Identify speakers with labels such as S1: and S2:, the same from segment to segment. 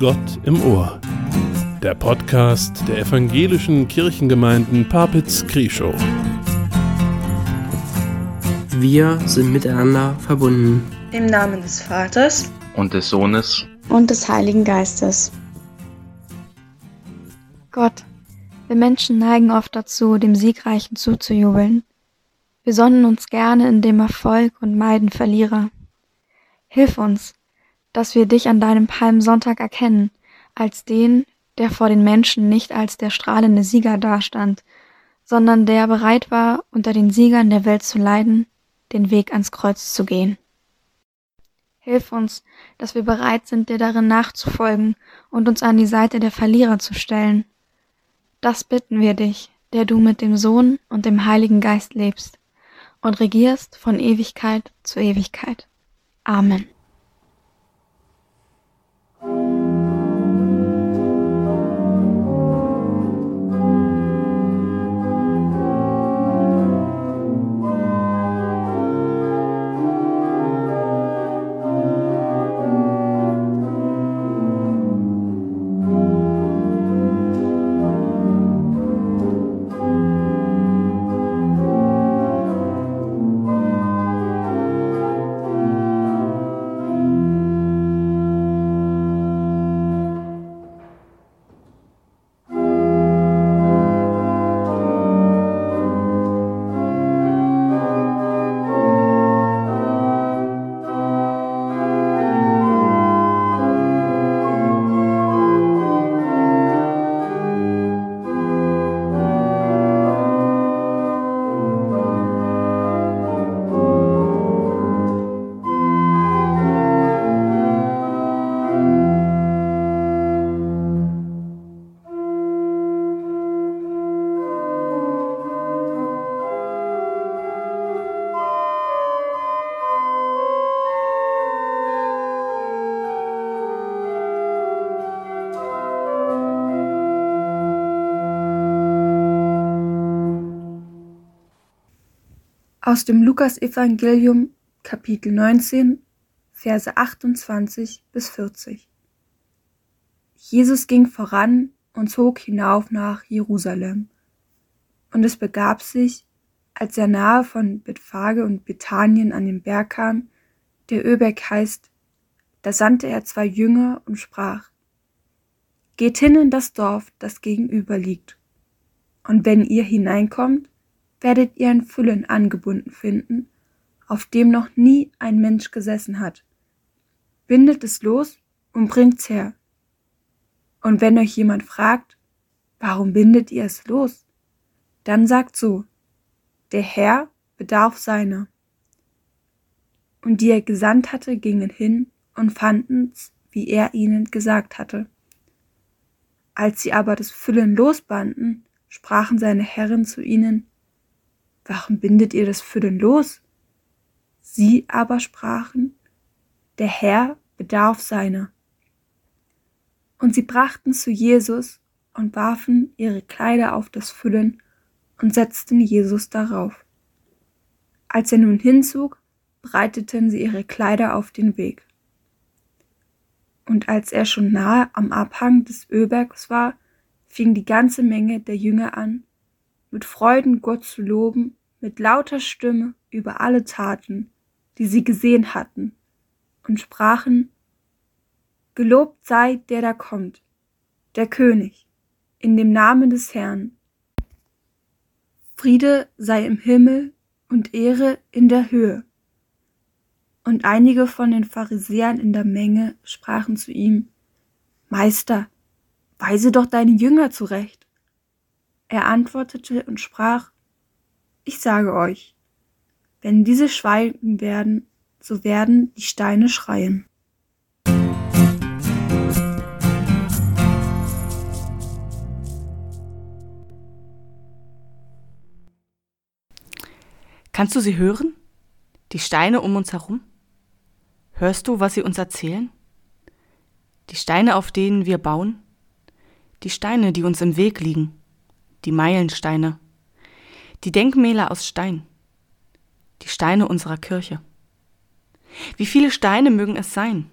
S1: Gott im Ohr. Der Podcast der evangelischen Kirchengemeinden Papitz-Krieschow.
S2: Wir sind miteinander verbunden.
S3: Im Namen des Vaters
S4: und des Sohnes
S5: und des Heiligen Geistes.
S6: Gott, wir Menschen neigen oft dazu, dem Siegreichen zuzujubeln. Wir sonnen uns gerne in dem Erfolg und meiden Verlierer. Hilf uns, dass wir dich an deinem Palmsonntag erkennen, als den, der vor den Menschen nicht als der strahlende Sieger dastand, sondern der bereit war, unter den Siegern der Welt zu leiden, den Weg ans Kreuz zu gehen. Hilf uns, dass wir bereit sind, dir darin nachzufolgen und uns an die Seite der Verlierer zu stellen. Das bitten wir dich, der du mit dem Sohn und dem Heiligen Geist lebst und regierst von Ewigkeit zu Ewigkeit. Amen.
S7: Aus dem Lukasevangelium Kapitel 19, Verse 28 bis 40. Jesus ging voran und zog hinauf nach Jerusalem. Und es begab sich, als er nahe von Bethphage und Bethanien an den Berg kam, der Öbeck heißt, da sandte er zwei Jünger und sprach, Geht hin in das Dorf, das gegenüber liegt. Und wenn ihr hineinkommt, werdet ihr ein Füllen angebunden finden, auf dem noch nie ein Mensch gesessen hat. Bindet es los und bringt's her. Und wenn euch jemand fragt, warum bindet ihr es los? Dann sagt so, der Herr bedarf seiner. Und die er gesandt hatte, gingen hin und fanden's, wie er ihnen gesagt hatte. Als sie aber das Füllen losbanden, sprachen seine Herren zu ihnen, Warum bindet ihr das Füllen los? Sie aber sprachen, der Herr bedarf seiner. Und sie brachten zu Jesus und warfen ihre Kleider auf das Füllen und setzten Jesus darauf. Als er nun hinzog, breiteten sie ihre Kleider auf den Weg. Und als er schon nahe am Abhang des Ölbergs war, fing die ganze Menge der Jünger an, mit Freuden Gott zu loben mit lauter Stimme über alle Taten, die sie gesehen hatten, und sprachen Gelobt sei der da kommt, der König, in dem Namen des Herrn. Friede sei im Himmel und Ehre in der Höhe. Und einige von den Pharisäern in der Menge sprachen zu ihm, Meister, weise doch deine Jünger zurecht. Er antwortete und sprach, ich sage euch, wenn diese schweigen werden, so werden die Steine schreien.
S8: Kannst du sie hören? Die Steine um uns herum? Hörst du, was sie uns erzählen? Die Steine, auf denen wir bauen? Die Steine, die uns im Weg liegen? Die Meilensteine? Die Denkmäler aus Stein. Die Steine unserer Kirche. Wie viele Steine mögen es sein,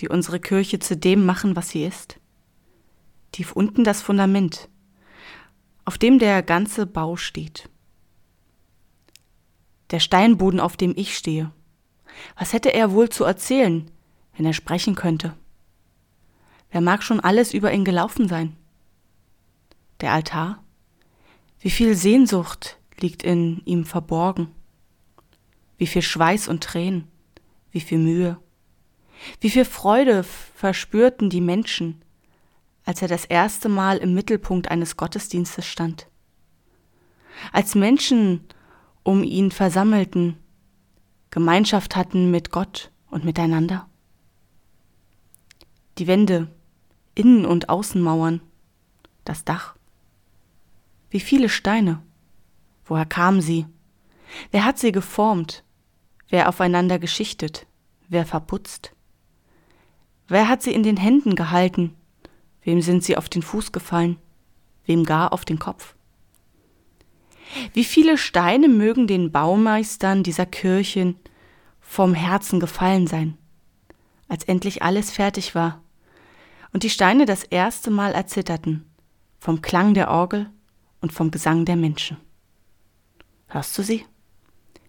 S8: die unsere Kirche zu dem machen, was sie ist. Tief unten das Fundament, auf dem der ganze Bau steht. Der Steinboden, auf dem ich stehe. Was hätte er wohl zu erzählen, wenn er sprechen könnte? Wer mag schon alles über ihn gelaufen sein? Der Altar? Wie viel Sehnsucht liegt in ihm verborgen? Wie viel Schweiß und Tränen? Wie viel Mühe? Wie viel Freude verspürten die Menschen, als er das erste Mal im Mittelpunkt eines Gottesdienstes stand? Als Menschen um ihn versammelten, Gemeinschaft hatten mit Gott und miteinander? Die Wände, Innen- und Außenmauern, das Dach. Wie viele Steine. Woher kamen sie? Wer hat sie geformt? Wer aufeinander geschichtet? Wer verputzt? Wer hat sie in den Händen gehalten? Wem sind sie auf den Fuß gefallen? Wem gar auf den Kopf? Wie viele Steine mögen den Baumeistern dieser Kirchen vom Herzen gefallen sein, als endlich alles fertig war und die Steine das erste Mal erzitterten vom Klang der Orgel und vom Gesang der Menschen. Hörst du sie?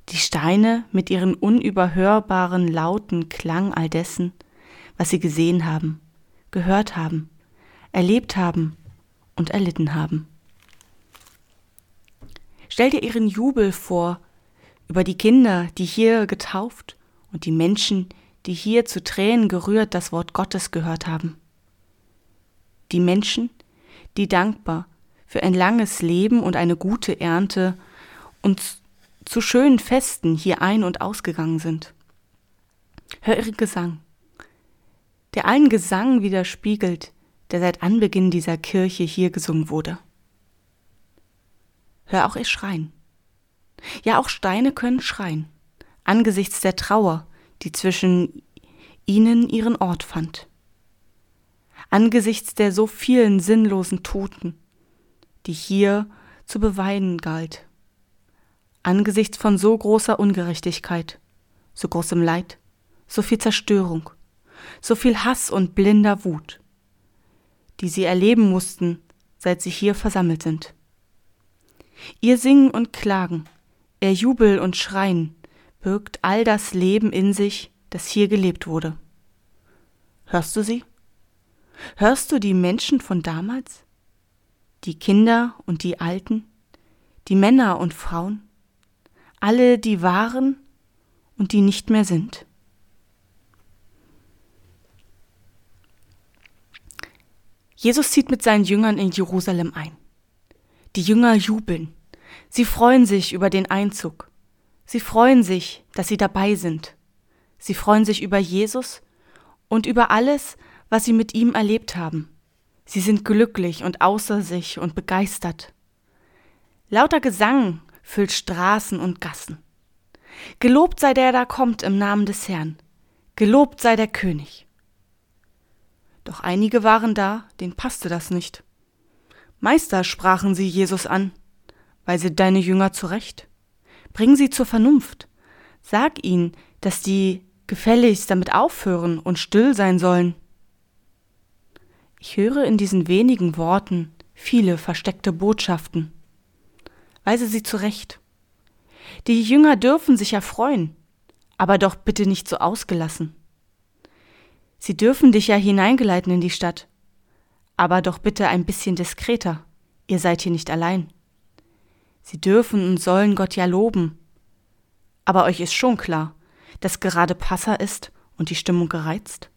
S8: Die Steine mit ihren unüberhörbaren lauten Klang all dessen, was sie gesehen haben, gehört haben, erlebt haben und erlitten haben. Stell dir ihren Jubel vor über die Kinder, die hier getauft und die Menschen, die hier zu Tränen gerührt das Wort Gottes gehört haben. Die Menschen, die dankbar für ein langes Leben und eine gute Ernte und zu schönen Festen hier ein- und ausgegangen sind. Hör ihren Gesang, der allen Gesang widerspiegelt, der seit Anbeginn dieser Kirche hier gesungen wurde. Hör auch ihr Schreien. Ja, auch Steine können schreien, angesichts der Trauer, die zwischen ihnen ihren Ort fand. Angesichts der so vielen sinnlosen Toten, die hier zu beweinen galt. Angesichts von so großer Ungerechtigkeit, so großem Leid, so viel Zerstörung, so viel Hass und blinder Wut, die sie erleben mussten, seit sie hier versammelt sind. Ihr Singen und Klagen, ihr Jubel und Schreien birgt all das Leben in sich, das hier gelebt wurde. Hörst du sie? Hörst du die Menschen von damals? Die Kinder und die Alten, die Männer und Frauen, alle, die waren und die nicht mehr sind. Jesus zieht mit seinen Jüngern in Jerusalem ein. Die Jünger jubeln. Sie freuen sich über den Einzug. Sie freuen sich, dass sie dabei sind. Sie freuen sich über Jesus und über alles, was sie mit ihm erlebt haben. Sie sind glücklich und außer sich und begeistert. Lauter Gesang füllt Straßen und Gassen. Gelobt sei der, der kommt im Namen des Herrn. Gelobt sei der König. Doch einige waren da, denen passte das nicht. Meister, sprachen sie Jesus an, weise deine Jünger zurecht. Bring sie zur Vernunft. Sag ihnen, dass die gefälligst damit aufhören und still sein sollen. Ich höre in diesen wenigen Worten viele versteckte Botschaften. Weise sie zurecht. Die Jünger dürfen sich ja freuen, aber doch bitte nicht so ausgelassen. Sie dürfen dich ja hineingeleiten in die Stadt, aber doch bitte ein bisschen diskreter, ihr seid hier nicht allein. Sie dürfen und sollen Gott ja loben, aber euch ist schon klar, dass gerade Passa ist und die Stimmung gereizt?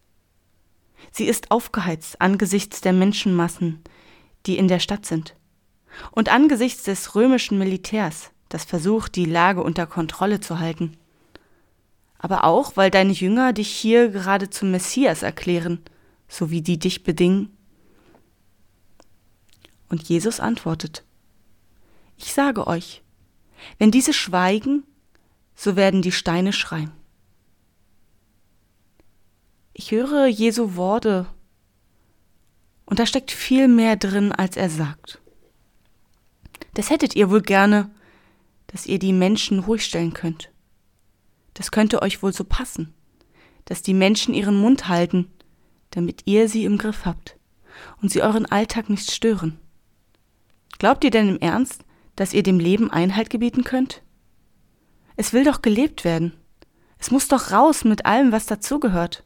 S8: Sie ist aufgeheizt angesichts der Menschenmassen, die in der Stadt sind. Und angesichts des römischen Militärs, das versucht, die Lage unter Kontrolle zu halten. Aber auch, weil deine Jünger dich hier gerade zum Messias erklären, so wie die dich bedingen. Und Jesus antwortet, ich sage euch, wenn diese schweigen, so werden die Steine schreien. Ich höre Jesu Worte und da steckt viel mehr drin, als er sagt. Das hättet ihr wohl gerne, dass ihr die Menschen ruhig stellen könnt. Das könnte euch wohl so passen, dass die Menschen ihren Mund halten, damit ihr sie im Griff habt und sie euren Alltag nicht stören. Glaubt ihr denn im Ernst, dass ihr dem Leben Einhalt gebieten könnt? Es will doch gelebt werden. Es muss doch raus mit allem, was dazugehört.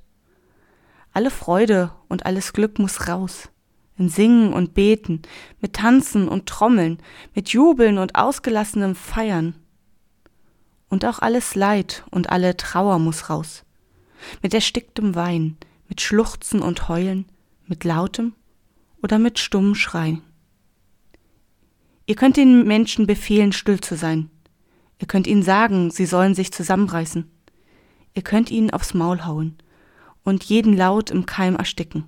S8: Alle Freude und alles Glück muss raus. In Singen und Beten, mit Tanzen und Trommeln, mit Jubeln und ausgelassenem Feiern. Und auch alles Leid und alle Trauer muss raus. Mit ersticktem Wein, mit Schluchzen und Heulen, mit lautem oder mit stummem Schreien. Ihr könnt den Menschen befehlen, still zu sein. Ihr könnt ihnen sagen, sie sollen sich zusammenreißen. Ihr könnt ihnen aufs Maul hauen und jeden Laut im Keim ersticken.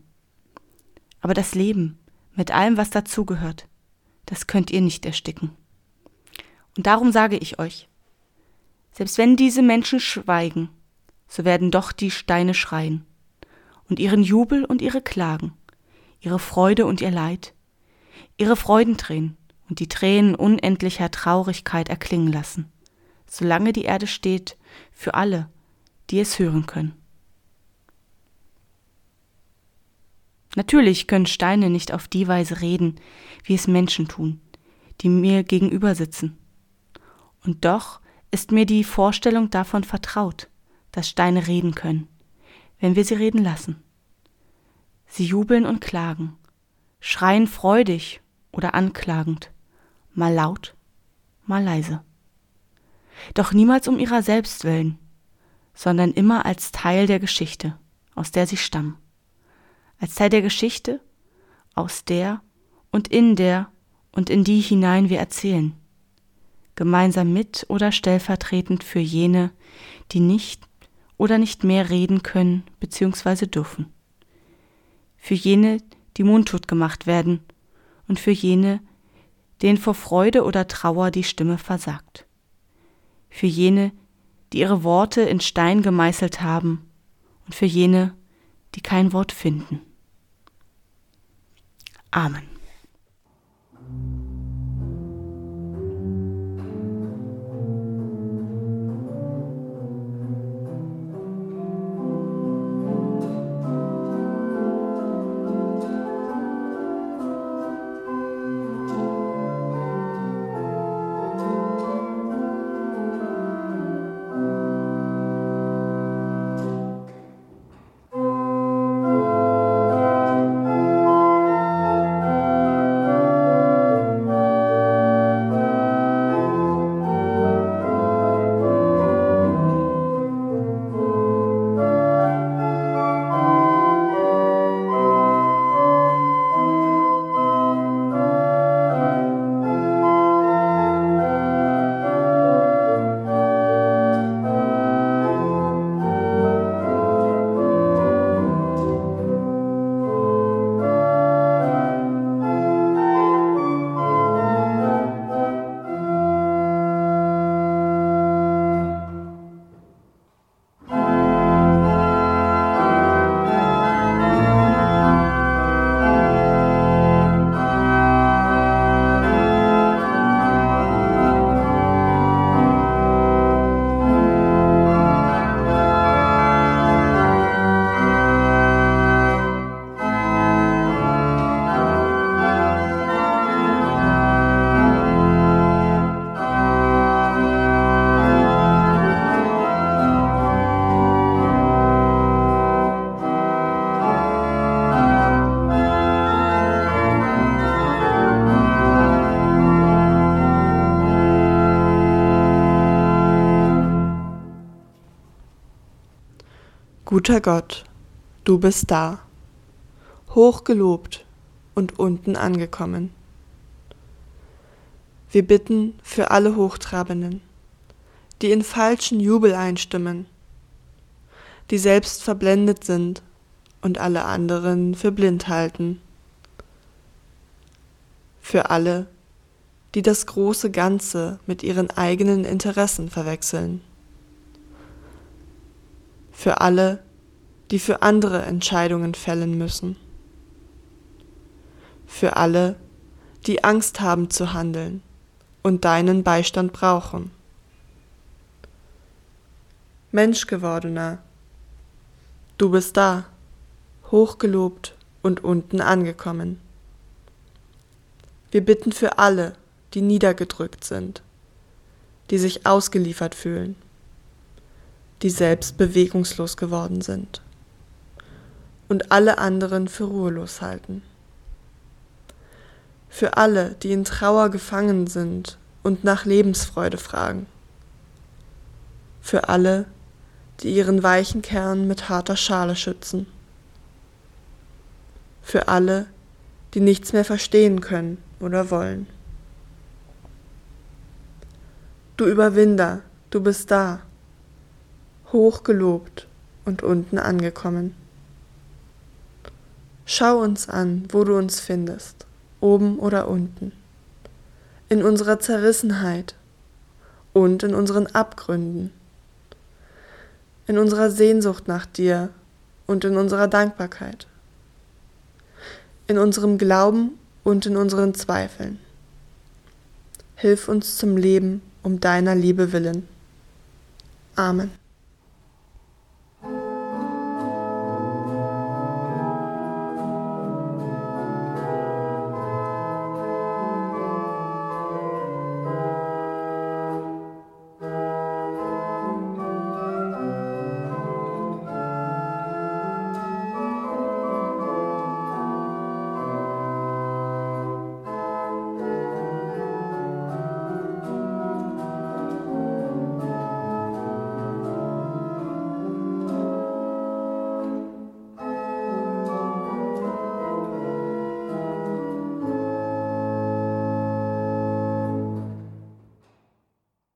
S8: Aber das Leben, mit allem, was dazugehört, das könnt ihr nicht ersticken. Und darum sage ich euch, selbst wenn diese Menschen schweigen, so werden doch die Steine schreien, und ihren Jubel und ihre Klagen, ihre Freude und ihr Leid, ihre Freudentränen und die Tränen unendlicher Traurigkeit erklingen lassen, solange die Erde steht, für alle, die es hören können. Natürlich können Steine nicht auf die Weise reden, wie es Menschen tun, die mir gegenüber sitzen. Und doch ist mir die Vorstellung davon vertraut, dass Steine reden können, wenn wir sie reden lassen. Sie jubeln und klagen, schreien freudig oder anklagend, mal laut, mal leise. Doch niemals um ihrer selbst willen, sondern immer als Teil der Geschichte, aus der sie stammen als Teil der Geschichte, aus der und in der und in die hinein wir erzählen, gemeinsam mit oder stellvertretend für jene, die nicht oder nicht mehr reden können bzw. dürfen, für jene, die mundtot gemacht werden und für jene, denen vor Freude oder Trauer die Stimme versagt, für jene, die ihre Worte in Stein gemeißelt haben und für jene, die kein Wort finden. Amen.
S4: Guter Gott, du bist da, hoch gelobt und unten angekommen. Wir bitten für alle Hochtrabenden, die in falschen Jubel einstimmen, die selbst verblendet sind und alle anderen für blind halten. Für alle, die das große Ganze mit ihren eigenen Interessen verwechseln für alle, die für andere Entscheidungen fällen müssen, für alle, die Angst haben zu handeln und deinen Beistand brauchen. Menschgewordener, du bist da, hochgelobt und unten angekommen. Wir bitten für alle, die niedergedrückt sind, die sich ausgeliefert fühlen, die selbst bewegungslos geworden sind und alle anderen für ruhelos halten. Für alle, die in Trauer gefangen sind und nach Lebensfreude fragen. Für alle, die ihren weichen Kern mit harter Schale schützen. Für alle, die nichts mehr verstehen können oder wollen. Du Überwinder, du bist da, hoch gelobt und unten angekommen. Schau uns an, wo du uns findest, oben oder unten, in unserer Zerrissenheit und in unseren Abgründen, in unserer Sehnsucht nach dir und in unserer Dankbarkeit, in unserem Glauben und in unseren Zweifeln. Hilf uns zum Leben um deiner Liebe willen. Amen.